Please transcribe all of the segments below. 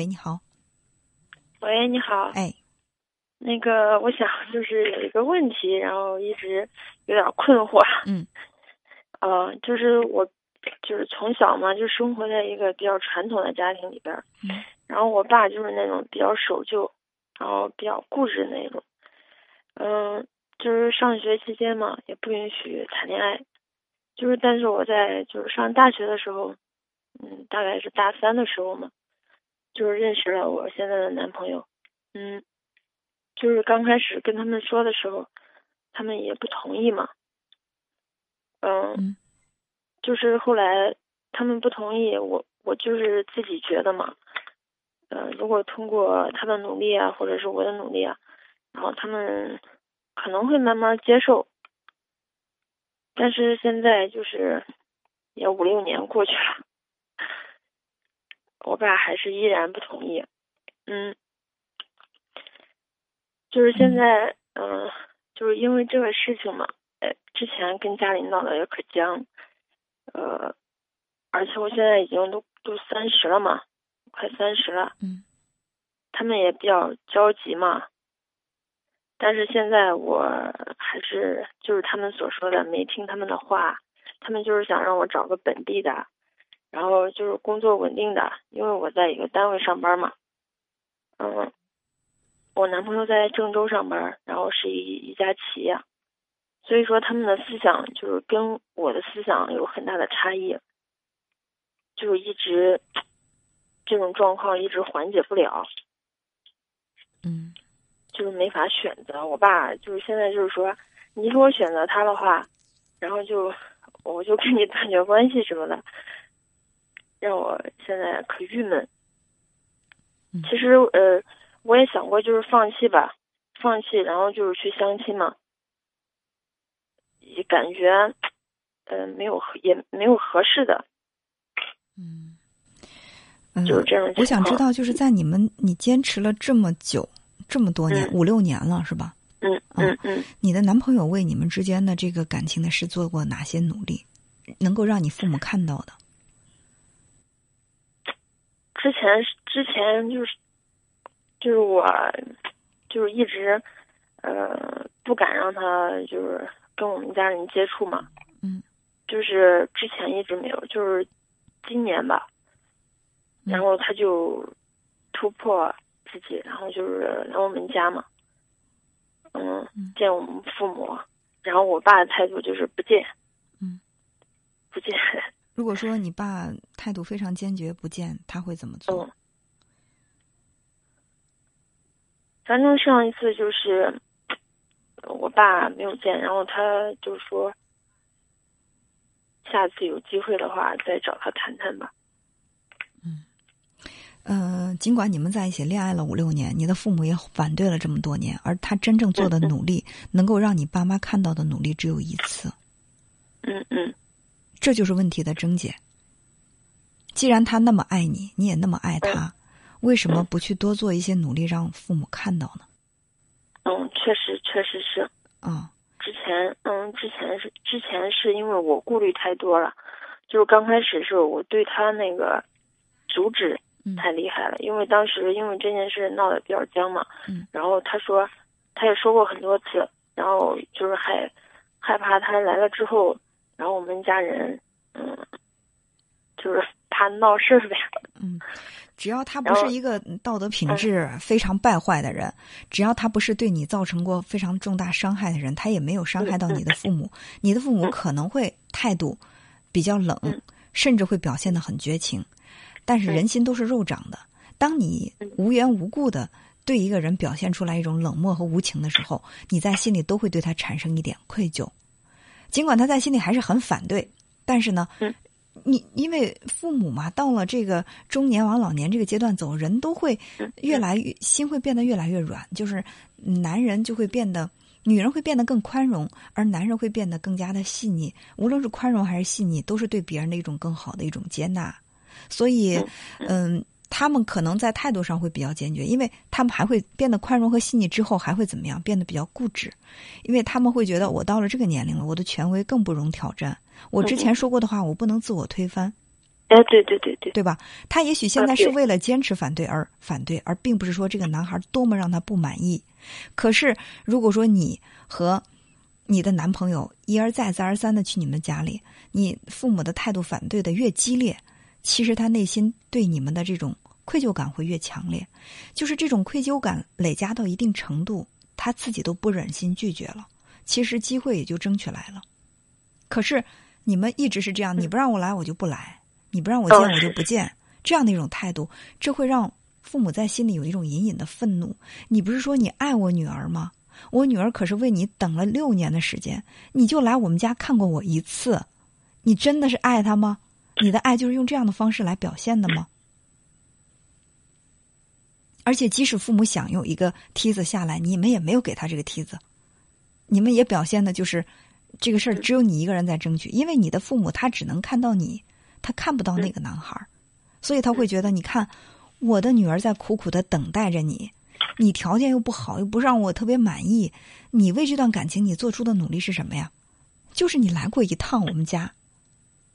喂，你好。喂，你好。哎，那个，我想就是有一个问题，然后一直有点困惑。嗯。呃，就是我，就是从小嘛，就生活在一个比较传统的家庭里边。嗯。然后我爸就是那种比较守旧，然后比较固执那种。嗯，就是上学期间嘛，也不允许谈恋爱。就是，但是我在就是上大学的时候，嗯，大概是大三的时候嘛，就是认识了我现在的男朋友。嗯，就是刚开始跟他们说的时候，他们也不同意嘛。嗯，就是后来他们不同意，我我就是自己觉得嘛。呃，如果通过他的努力啊，或者是我的努力啊，然后他们可能会慢慢接受。但是现在就是也五六年过去了，我爸还是依然不同意。嗯，就是现在，嗯，就是因为这个事情嘛，呃，之前跟家里闹得也可僵，呃，而且我现在已经都都三十了嘛。快三十了，嗯，他们也比较焦急嘛，但是现在我还是就是他们所说的没听他们的话，他们就是想让我找个本地的，然后就是工作稳定的，因为我在一个单位上班嘛，嗯，我男朋友在郑州上班，然后是一一家企业，所以说他们的思想就是跟我的思想有很大的差异，就是一直。这种状况一直缓解不了，嗯，就是没法选择。我爸就是现在就是说，你如果选择他的话，然后就我就跟你断绝关系什么的，让我现在可郁闷。其实呃，我也想过就是放弃吧，放弃，然后就是去相亲嘛，也感觉呃没有也没有合适的。嗯就是这样我想知道，就是在你们你坚持了这么久，这么多年，五六年了，是吧？嗯嗯嗯。你的男朋友为你们之间的这个感情的事做过哪些努力，能够让你父母看到的？之前之前就是就是我就是一直呃不敢让他就是跟我们家人接触嘛。嗯。就是之前一直没有，就是今年吧。然后他就突破自己，然后就是来我们家嘛，嗯，见我们父母。然后我爸的态度就是不见，嗯，不见。如果说你爸态度非常坚决不见，他会怎么做？嗯，反正上一次就是我爸没有见，然后他就说下次有机会的话再找他谈谈吧。呃，尽管你们在一起恋爱了五六年，你的父母也反对了这么多年，而他真正做的努力，能够让你爸妈看到的努力只有一次。嗯嗯，这就是问题的症结。既然他那么爱你，你也那么爱他，为什么不去多做一些努力，让父母看到呢？嗯，确实，确实是。啊，之前，嗯，之前是之前是因为我顾虑太多了，就是刚开始是我对他那个阻止。太厉害了，因为当时因为这件事闹得比较僵嘛，嗯，然后他说，他也说过很多次，然后就是害害怕他来了之后，然后我们家人，嗯，就是怕闹事呗，嗯，只要他不是一个道德品质非常败坏的人，只要他不是对你造成过非常重大伤害的人，他也没有伤害到你的父母，你的父母可能会态度比较冷，甚至会表现的很绝情。但是人心都是肉长的，当你无缘无故的对一个人表现出来一种冷漠和无情的时候，你在心里都会对他产生一点愧疚。尽管他在心里还是很反对，但是呢，你因为父母嘛，到了这个中年往老年这个阶段走，人都会越来越心会变得越来越软，就是男人就会变得，女人会变得更宽容，而男人会变得更加的细腻。无论是宽容还是细腻，都是对别人的一种更好的一种接纳。所以，嗯，他们可能在态度上会比较坚决，因为他们还会变得宽容和细腻之后还会怎么样？变得比较固执，因为他们会觉得我到了这个年龄了，我的权威更不容挑战。我之前说过的话，我不能自我推翻。哎，对对对对，对吧？他也许现在是为了坚持反对而反对，而并不是说这个男孩多么让他不满意。可是，如果说你和你的男朋友一而再、再而三的去你们家里，你父母的态度反对的越激烈，其实他内心对你们的这种愧疚感会越强烈。就是这种愧疚感累加到一定程度，他自己都不忍心拒绝了，其实机会也就争取来了。可是你们一直是这样，你不让我来，我就不来。你不让我见，我就不见，这样的一种态度，这会让父母在心里有一种隐隐的愤怒。你不是说你爱我女儿吗？我女儿可是为你等了六年的时间，你就来我们家看过我一次，你真的是爱她吗？你的爱就是用这样的方式来表现的吗？而且，即使父母想用一个梯子下来，你们也没有给他这个梯子，你们也表现的就是这个事儿只有你一个人在争取，因为你的父母他只能看到你。他看不到那个男孩所以他会觉得：你看，我的女儿在苦苦的等待着你，你条件又不好，又不让我特别满意，你为这段感情你做出的努力是什么呀？就是你来过一趟我们家，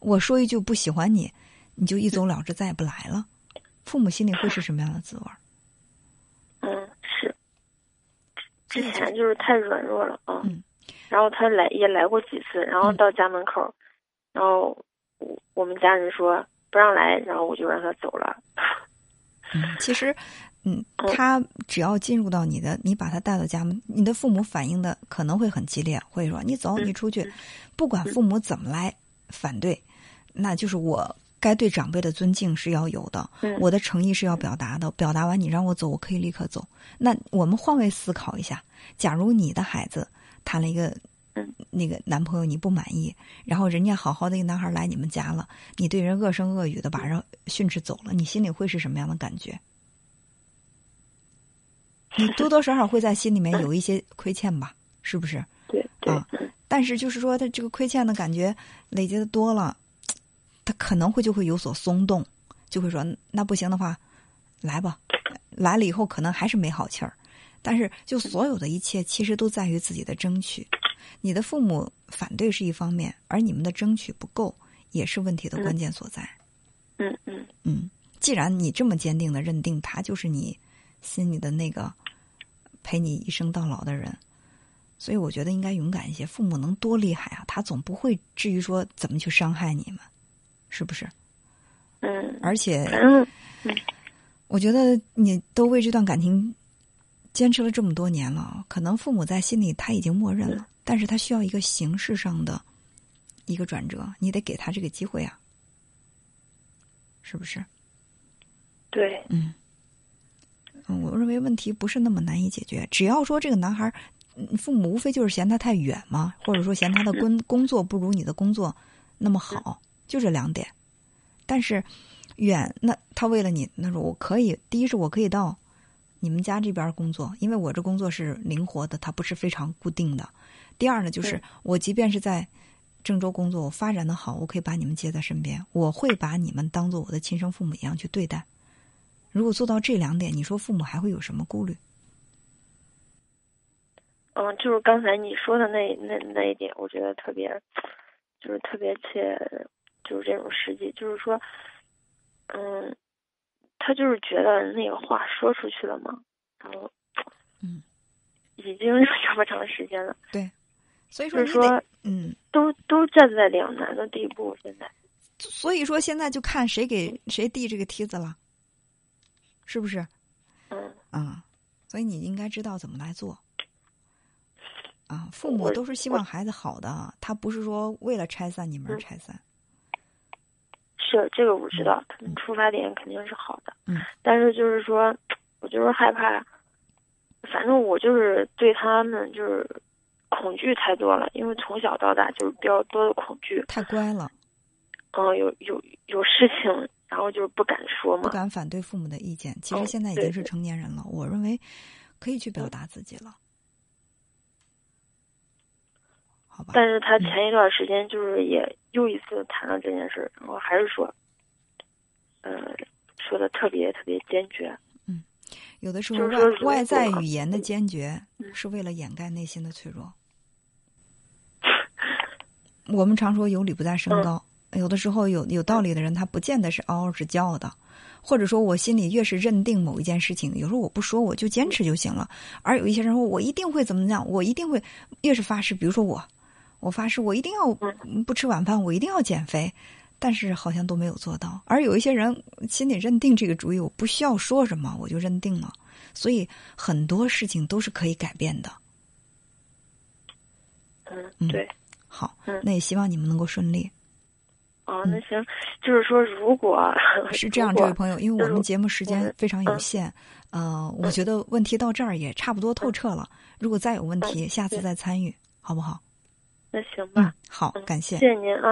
我说一句不喜欢你，你就一走了之，再也不来了。父母心里会是什么样的滋味？嗯，是。之前就是太软弱了啊。嗯。然后他来也来过几次，然后到家门口，然后。我我们家人说不让来，然后我就让他走了。嗯，其实，嗯，他只要进入到你的，你把他带到家门，你的父母反应的可能会很激烈，会说你走，你出去，不管父母怎么来反对，那就是我该对长辈的尊敬是要有的，我的诚意是要表达的，表达完你让我走，我可以立刻走。那我们换位思考一下，假如你的孩子谈了一个。那个男朋友你不满意，然后人家好好的一个男孩来你们家了，你对人恶声恶语的把人训斥走了，你心里会是什么样的感觉？你多多少少会在心里面有一些亏欠吧，是不是？对啊，但是就是说他这个亏欠的感觉累积的多了，他可能会就会有所松动，就会说那不行的话，来吧，来了以后可能还是没好气儿，但是就所有的一切其实都在于自己的争取。你的父母反对是一方面，而你们的争取不够也是问题的关键所在。嗯嗯嗯，既然你这么坚定的认定他就是你心里的那个陪你一生到老的人，所以我觉得应该勇敢一些。父母能多厉害啊？他总不会至于说怎么去伤害你们，是不是？嗯。而且，嗯，我觉得你都为这段感情坚持了这么多年了，可能父母在心里他已经默认了。但是他需要一个形式上的一个转折，你得给他这个机会啊，是不是？对，嗯，嗯，我认为问题不是那么难以解决，只要说这个男孩父母无非就是嫌他太远嘛，或者说嫌他的工工作不如你的工作那么好，就这两点。但是远，那他为了你，那说我可以，第一是我可以到你们家这边工作，因为我这工作是灵活的，它不是非常固定的。第二呢，就是我即便是在郑州工作，我发展的好，我可以把你们接在身边，我会把你们当做我的亲生父母一样去对待。如果做到这两点，你说父母还会有什么顾虑？嗯，就是刚才你说的那那那一点，我觉得特别，就是特别切，就是这种实际，就是说，嗯，他就是觉得那个话说出去了嘛，然后，嗯，已经这么长时间了，对。所以说，嗯，都都站在两难的地步，现在。所以说，现在就看谁给谁递这个梯子了，是不是？嗯。啊，所以你应该知道怎么来做。啊，父母都是希望孩子好的，他不是说为了拆散你们而拆散。是这个我知道，他们出发点肯定是好的。嗯。但是就是说，我就是害怕，反正我就是对他们就是。恐惧太多了，因为从小到大就是比较多的恐惧。太乖了。嗯，有有有事情，然后就是不敢说嘛。不敢反对父母的意见。其实现在已经是成年人了，我认为可以去表达自己了。好吧。但是他前一段时间就是也又一次谈了这件事，然后还是说，呃，说的特别特别坚决。嗯有的时候外外在语言的坚决是为了掩盖内心的脆弱。我们常说有理不在声高，有的时候有有道理的人，他不见得是嗷嗷直叫的，或者说我心里越是认定某一件事情，有时候我不说，我就坚持就行了。而有一些人说，我一定会怎么样，我一定会越是发誓，比如说我，我发誓我一定要不吃晚饭，我一定要减肥，但是好像都没有做到。而有一些人心里认定这个主意，我不需要说什么，我就认定了。所以很多事情都是可以改变的。嗯，对，好，那也希望你们能够顺利。哦，那行，就是说，如果 是这样，这位朋友，因为我们节目时间非常有限，呃，我觉得问题到这儿也差不多透彻了。如果再有问题，下次再参与，好不好？那行吧。好，感谢，谢谢您啊。